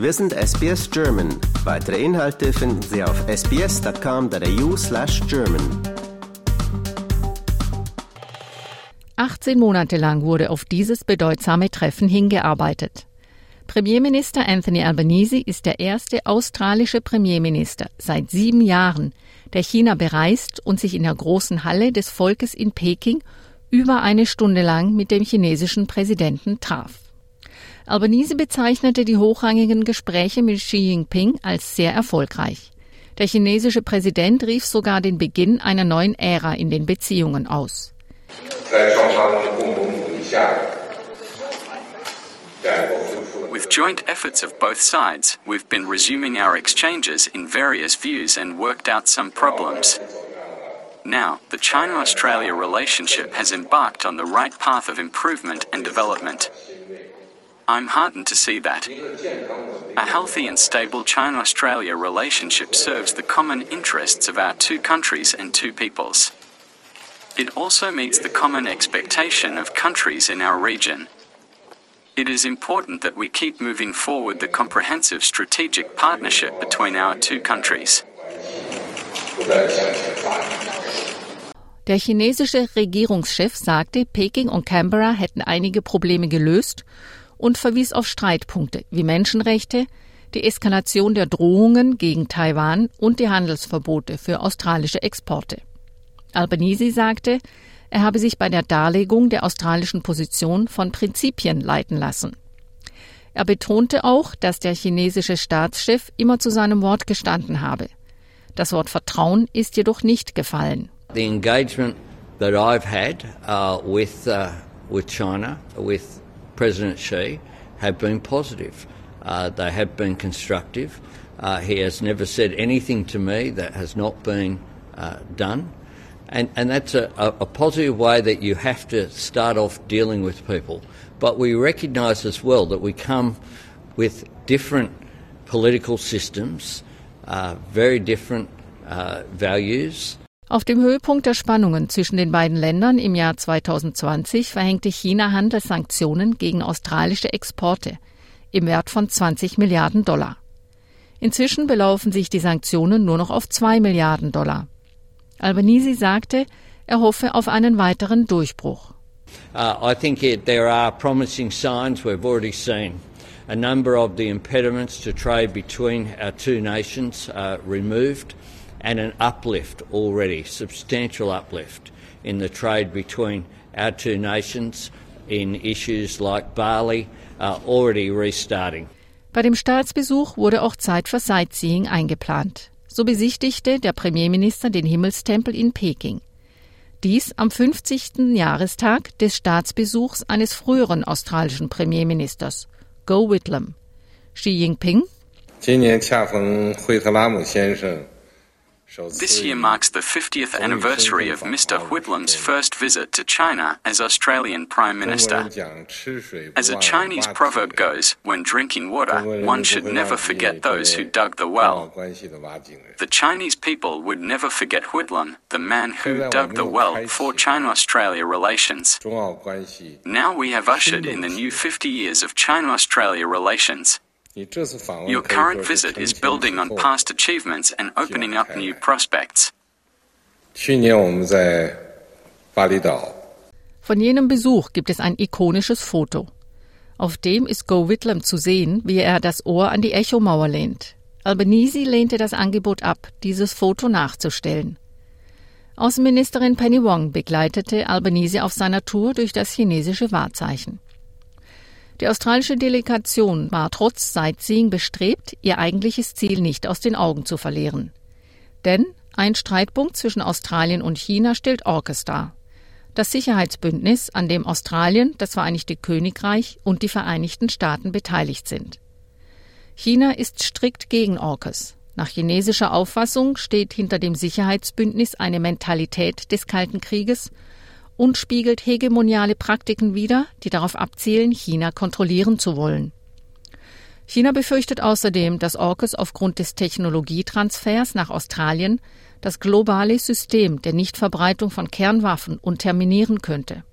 Wir sind SBS German. Weitere Inhalte finden Sie auf sbs.com.au/german. 18 Monate lang wurde auf dieses bedeutsame Treffen hingearbeitet. Premierminister Anthony Albanese ist der erste australische Premierminister seit sieben Jahren, der China bereist und sich in der großen Halle des Volkes in Peking über eine Stunde lang mit dem chinesischen Präsidenten traf. Albanese bezeichnete die hochrangigen Gespräche mit Xi Jinping als sehr erfolgreich. Der chinesische Präsident rief sogar den Beginn einer neuen Ära in den Beziehungen aus. With joint efforts of both sides, we've been resuming our exchanges in various views and worked out some problems. Now, the China Australia relationship has embarked on the right path of improvement and development. I'm heartened to see that. A healthy and stable China Australia relationship serves the common interests of our two countries and two peoples. It also meets the common expectation of countries in our region. It is important that we keep moving forward the comprehensive strategic partnership between our two countries. Der chinesische Regierungschef sagte, Peking und Canberra hätten einige Probleme gelöst und verwies auf Streitpunkte wie Menschenrechte, die Eskalation der Drohungen gegen Taiwan und die Handelsverbote für australische Exporte. Albanese sagte, er habe sich bei der Darlegung der australischen Position von Prinzipien leiten lassen. Er betonte auch, dass der chinesische Staatschef immer zu seinem Wort gestanden habe. Das Wort Vertrauen ist jedoch nicht gefallen. The engagement that I've had uh, with uh, with China, with President Xi, have been positive. Uh, they have been constructive. Uh, he has never said anything to me that has not been uh, done. And, and that's a, a, positive way that you have to start off dealing with people. But we recognise as well that we come with different political systems, uh, very different uh, values. Auf dem Höhepunkt der Spannungen zwischen den beiden Ländern im Jahr 2020 verhängte China Handelssanktionen gegen australische Exporte im Wert von 20 Milliarden Dollar. Inzwischen belaufen sich die Sanktionen nur noch auf 2 Milliarden Dollar. Albanese sagte, er hoffe auf einen weiteren Durchbruch. Uh, I think it, there are promising signs we've already seen. A number of the impediments to trade between our two nations uh, removed, and an uplift already, substantial uplift in the trade between our two nations in issues like barley uh, already restarting. Bei dem Staatsbesuch wurde auch Zeit für Sightseeing eingeplant. So besichtigte der Premierminister den Himmelstempel in Peking. Dies am 50. Jahrestag des Staatsbesuchs eines früheren australischen Premierministers, Go Whitlam. Xi Jinping 今年恰逢惠特拉姆先生 This year marks the 50th anniversary of Mr. Whitlam's first visit to China as Australian Prime Minister. As a Chinese proverb goes, when drinking water, one should never forget those who dug the well. The Chinese people would never forget Whitlam, the man who dug the well for China Australia relations. Now we have ushered in the new 50 years of China Australia relations. Your current visit is building on past achievements and opening up new prospects. Von jenem Besuch gibt es ein ikonisches Foto. Auf dem ist Go Whitlam zu sehen, wie er das Ohr an die Echomauer lehnt. Albanese lehnte das Angebot ab, dieses Foto nachzustellen. Außenministerin Penny Wong begleitete Albanese auf seiner Tour durch das chinesische Wahrzeichen. Die australische Delegation war trotz Sightseeing bestrebt, ihr eigentliches Ziel nicht aus den Augen zu verlieren. Denn ein Streitpunkt zwischen Australien und China stellt AUKUS dar. Das Sicherheitsbündnis, an dem Australien, das Vereinigte Königreich und die Vereinigten Staaten beteiligt sind. China ist strikt gegen AUKUS. Nach chinesischer Auffassung steht hinter dem Sicherheitsbündnis eine Mentalität des Kalten Krieges und spiegelt hegemoniale Praktiken wider, die darauf abzielen, China kontrollieren zu wollen. China befürchtet außerdem, dass AUKUS aufgrund des Technologietransfers nach Australien das globale System der Nichtverbreitung von Kernwaffen unterminieren könnte.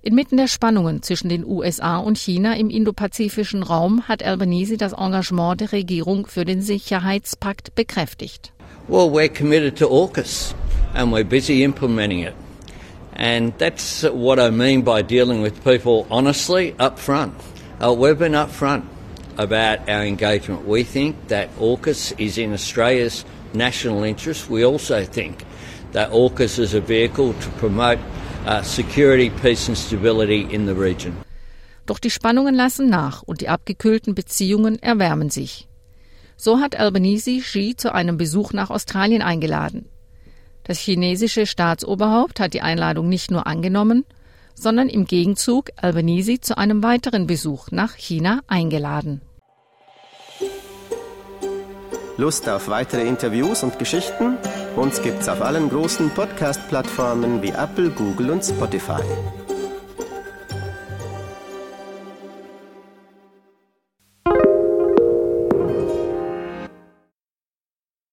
Inmitten der Spannungen zwischen den USA und China im indopazifischen Raum hat Albanese das Engagement der Regierung für den Sicherheitspakt bekräftigt. Well, we're committed to AUKUS and we're busy implementing it. And that's what I mean by dealing with people honestly up front. Uh, we've been up front about our engagement. We think that AUKUS is in Australia's national interest. We also think that AUKUS is a vehicle to promote uh, security, peace and stability in the region. Doch die Spannungen lassen nach und die abgekühlten Beziehungen erwärmen sich. So hat Albanese Xi zu einem Besuch nach Australien eingeladen. Das chinesische Staatsoberhaupt hat die Einladung nicht nur angenommen, sondern im Gegenzug Albanese zu einem weiteren Besuch nach China eingeladen. Lust auf weitere Interviews und Geschichten? Uns gibt's auf allen großen Podcast-Plattformen wie Apple, Google und Spotify.